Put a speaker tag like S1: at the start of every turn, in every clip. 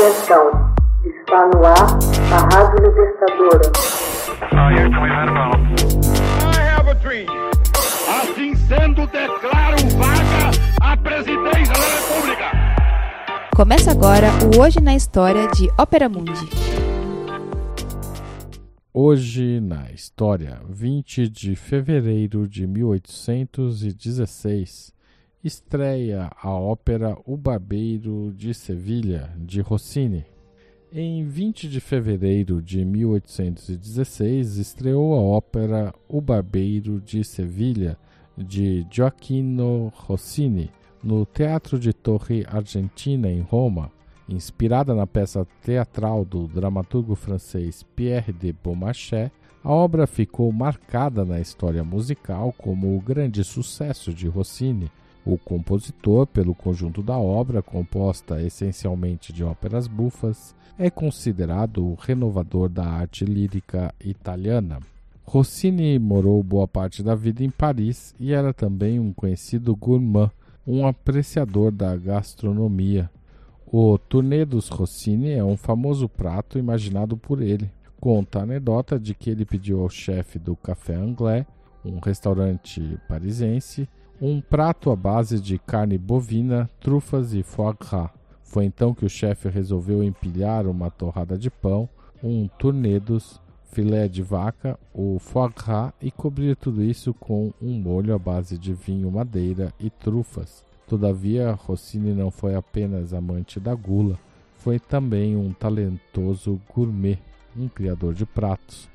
S1: Atenção, está no ar a Rádio Libertadora.
S2: Assim sendo, declaro vaga a presidência da República.
S3: Começa agora o Hoje na História de Ópera Mundi.
S4: Hoje na História, 20 de fevereiro de 1816, estreia a ópera O Barbeiro de Sevilha, de Rossini. Em 20 de fevereiro de 1816, estreou a ópera O Barbeiro de Sevilha, de Gioacchino Rossini, no Teatro de Torre Argentina, em Roma. Inspirada na peça teatral do dramaturgo francês Pierre de Beaumarchais, a obra ficou marcada na história musical como o grande sucesso de Rossini, o compositor, pelo conjunto da obra, composta essencialmente de óperas bufas, é considerado o renovador da arte lírica italiana. Rossini morou boa parte da vida em Paris e era também um conhecido gourmand, um apreciador da gastronomia. O Tournée dos Rossini é um famoso prato imaginado por ele. Conta a anedota de que ele pediu ao chefe do Café Anglais, um restaurante parisense, um prato à base de carne bovina, trufas e foie gras. Foi então que o chefe resolveu empilhar uma torrada de pão, um tournedos, filé de vaca, o foie gras e cobrir tudo isso com um molho à base de vinho madeira e trufas. Todavia, Rossini não foi apenas amante da gula, foi também um talentoso gourmet, um criador de pratos.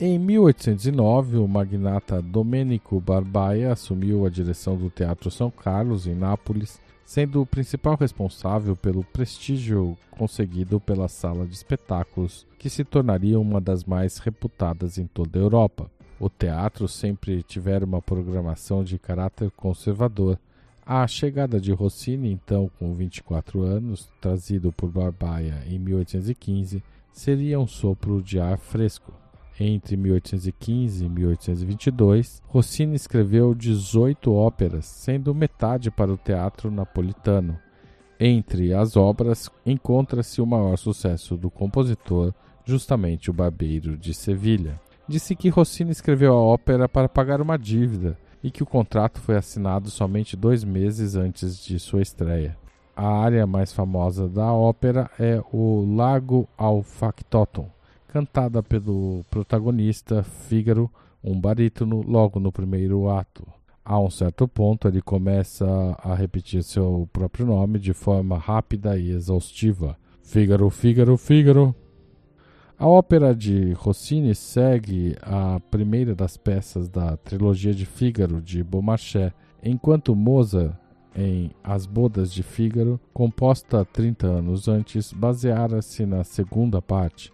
S4: Em 1809, o magnata Domenico Barbaia assumiu a direção do Teatro São Carlos, em Nápoles, sendo o principal responsável pelo prestígio conseguido pela sala de espetáculos, que se tornaria uma das mais reputadas em toda a Europa. O teatro sempre tivera uma programação de caráter conservador. A chegada de Rossini, então com 24 anos, trazido por Barbaia em 1815, seria um sopro de ar fresco. Entre 1815 e 1822, Rossini escreveu 18 óperas, sendo metade para o teatro napolitano. Entre as obras encontra-se o maior sucesso do compositor, justamente O Barbeiro de Sevilha. Disse que Rossini escreveu a ópera para pagar uma dívida e que o contrato foi assinado somente dois meses antes de sua estreia. A área mais famosa da ópera é o Lago ao Factotum, cantada pelo protagonista Fígaro, um barítono, logo no primeiro ato. A um certo ponto, ele começa a repetir seu próprio nome de forma rápida e exaustiva: Fígaro, Fígaro, Fígaro. A ópera de Rossini segue a primeira das peças da trilogia de Fígaro de Beaumarchais, enquanto Mozart, em As Bodas de Fígaro, composta 30 anos antes, baseara-se na segunda parte.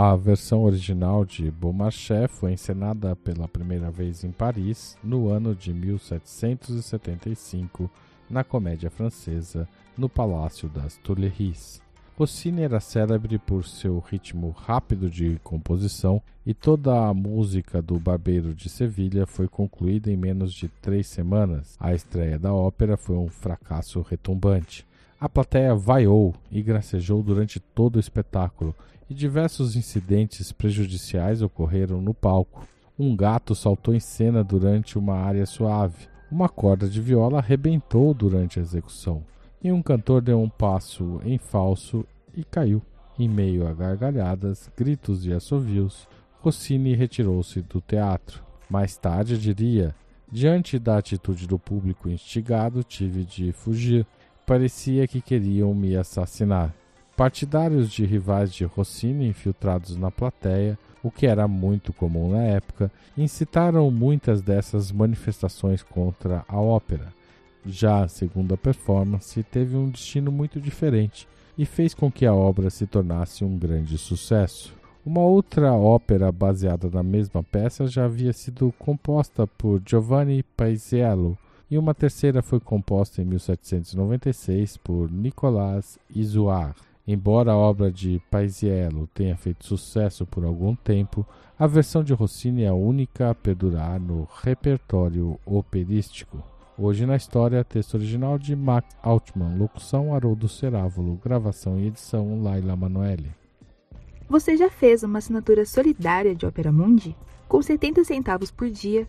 S4: A versão original de Beaumarchais foi encenada pela primeira vez em Paris no ano de 1775, na comédia francesa, no Palácio das Tuileries. Rossini era célebre por seu ritmo rápido de composição e toda a música do Barbeiro de Sevilha foi concluída em menos de três semanas. A estreia da ópera foi um fracasso retumbante. A plateia vaiou e gracejou durante todo o espetáculo, e diversos incidentes prejudiciais ocorreram no palco. Um gato saltou em cena durante uma área suave. Uma corda de viola arrebentou durante a execução. E um cantor deu um passo em falso e caiu. Em meio a gargalhadas, gritos e assovios, Rossini retirou-se do teatro. Mais tarde diria: Diante da atitude do público instigado, tive de fugir. Parecia que queriam me assassinar. Partidários de rivais de Rossini infiltrados na plateia, o que era muito comum na época, incitaram muitas dessas manifestações contra a ópera. Já a segunda performance teve um destino muito diferente e fez com que a obra se tornasse um grande sucesso. Uma outra ópera baseada na mesma peça já havia sido composta por Giovanni Paisiello e uma terceira foi composta em 1796 por Nicolas Isoard. Embora a obra de Paisiello tenha feito sucesso por algum tempo, a versão de Rossini é a única a perdurar no repertório operístico. Hoje na história, texto original de Max Altman, locução Haroldo Cerávulo, gravação e edição Laila Manoeli.
S3: Você já fez uma assinatura solidária de Opera Mundi? Com 70 centavos por dia,